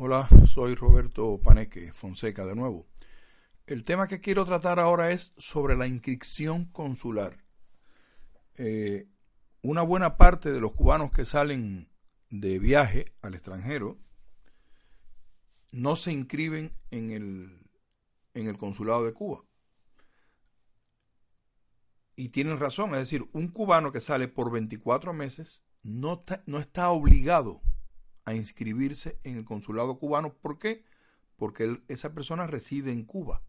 Hola, soy Roberto Paneque Fonseca de nuevo. El tema que quiero tratar ahora es sobre la inscripción consular. Eh, una buena parte de los cubanos que salen de viaje al extranjero no se inscriben en el, en el consulado de Cuba. Y tienen razón, es decir, un cubano que sale por 24 meses no no está obligado a inscribirse en el consulado cubano. ¿Por qué? Porque esa persona reside en Cuba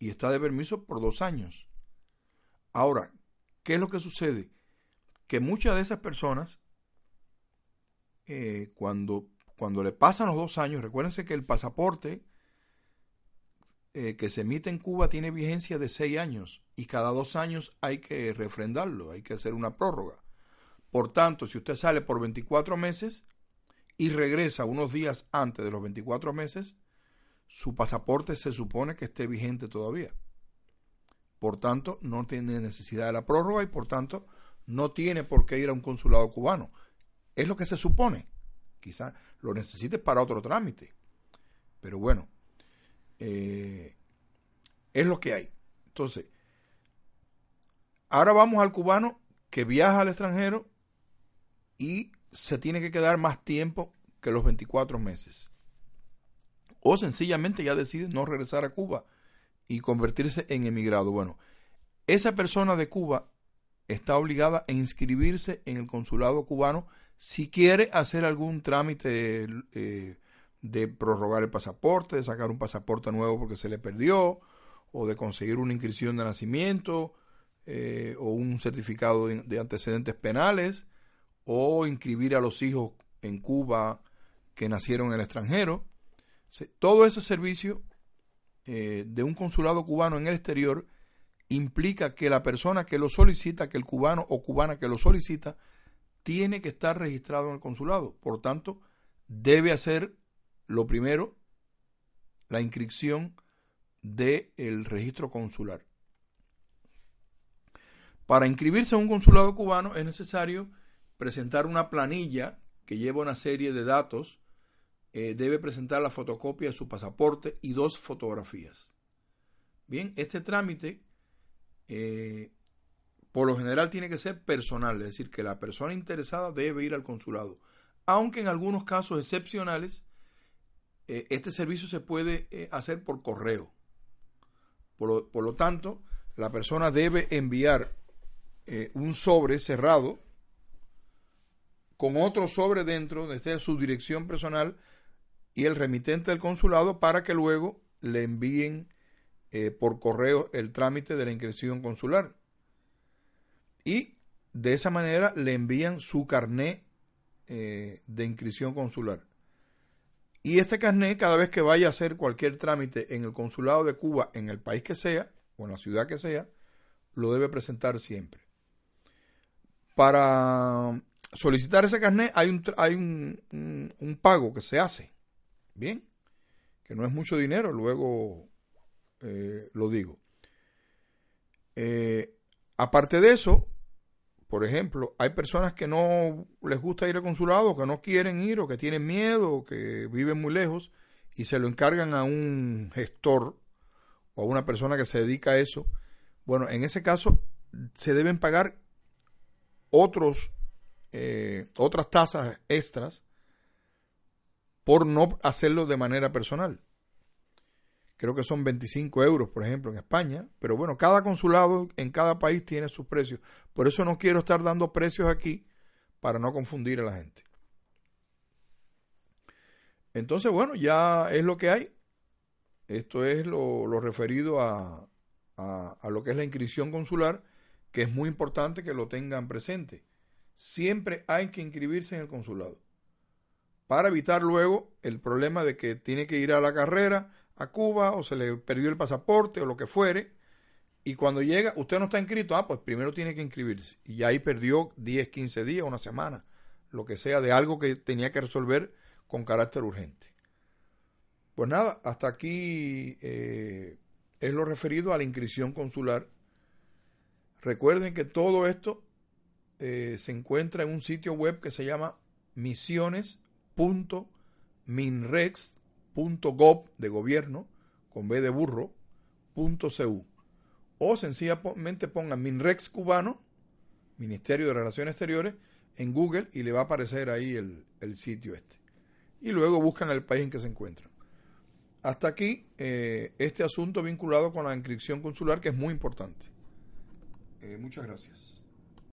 y está de permiso por dos años. Ahora, ¿qué es lo que sucede? Que muchas de esas personas, eh, cuando, cuando le pasan los dos años, recuérdense que el pasaporte eh, que se emite en Cuba tiene vigencia de seis años y cada dos años hay que refrendarlo, hay que hacer una prórroga. Por tanto, si usted sale por 24 meses, y regresa unos días antes de los 24 meses, su pasaporte se supone que esté vigente todavía. Por tanto, no tiene necesidad de la prórroga y por tanto no tiene por qué ir a un consulado cubano. Es lo que se supone. Quizá lo necesite para otro trámite. Pero bueno, eh, es lo que hay. Entonces, ahora vamos al cubano que viaja al extranjero y se tiene que quedar más tiempo que los 24 meses. O sencillamente ya decide no regresar a Cuba y convertirse en emigrado. Bueno, esa persona de Cuba está obligada a inscribirse en el consulado cubano si quiere hacer algún trámite eh, de prorrogar el pasaporte, de sacar un pasaporte nuevo porque se le perdió, o de conseguir una inscripción de nacimiento, eh, o un certificado de antecedentes penales, o inscribir a los hijos en Cuba que nacieron en el extranjero. Todo ese servicio eh, de un consulado cubano en el exterior implica que la persona que lo solicita, que el cubano o cubana que lo solicita, tiene que estar registrado en el consulado. Por tanto, debe hacer lo primero, la inscripción del registro consular. Para inscribirse en un consulado cubano es necesario presentar una planilla que lleva una serie de datos, eh, debe presentar la fotocopia de su pasaporte y dos fotografías. Bien, este trámite eh, por lo general tiene que ser personal, es decir, que la persona interesada debe ir al consulado, aunque en algunos casos excepcionales eh, este servicio se puede hacer por correo. Por por lo, tanto, la persona debe enviar un sobre cerrado con otro sobre dentro, esté su dirección personal y el remitente del consulado para que luego le envíen eh, por correo el trámite de la inscripción consular. Y de esa manera le envían su carné eh, de inscripción consular. Y este carné, cada vez que vaya a hacer cualquier trámite en el consulado de Cuba, en el país que sea, o en la ciudad que sea, lo debe presentar siempre. Para solicitar ese carnet hay un, hay un, pago que se hace. Bien, que no es mucho dinero, luego eh, lo digo. Eh, aparte de eso, por ejemplo, hay personas que no les gusta ir al consulado, que no quieren ir o que tienen miedo o que viven muy lejos y se lo encargan a un gestor o a una persona que se dedica a eso. Bueno, en ese caso se deben pagar otros eh, otras tasas extras por no hacerlo de manera personal. Creo que son 25 euros, por ejemplo, en España. Pero bueno, cada consulado en cada país tiene sus precios. Por eso no quiero estar dando precios aquí para no confundir a la gente. Entonces, bueno, ya es lo que hay. Esto es lo, referido a, a, lo que es la inscripción consular, que es muy importante que lo tengan presente siempre hay que inscribirse en el consulado para evitar luego el problema de que tiene que ir a la carrera a Cuba o se le perdió el pasaporte o lo que fuere y cuando llega usted no está inscrito, ah, pues primero tiene que inscribirse y ahí perdió 10, 15 días, una semana, lo que sea de algo que tenía que resolver con carácter urgente. Pues nada, hasta aquí eh, es lo referido a la inscripción consular. Recuerden que todo esto eh, se encuentra en un sitio web que se llama misiones.mil.com. minrex.gov de gobierno, con B de burro, .cu. O sencillamente pongan Minrex cubano, Ministerio de Relaciones Exteriores, en Google y le va a aparecer ahí el, sitio este. Y luego buscan el país en que se encuentran. Hasta aquí eh, este asunto vinculado con la inscripción consular que es muy importante. Eh, muchas gracias.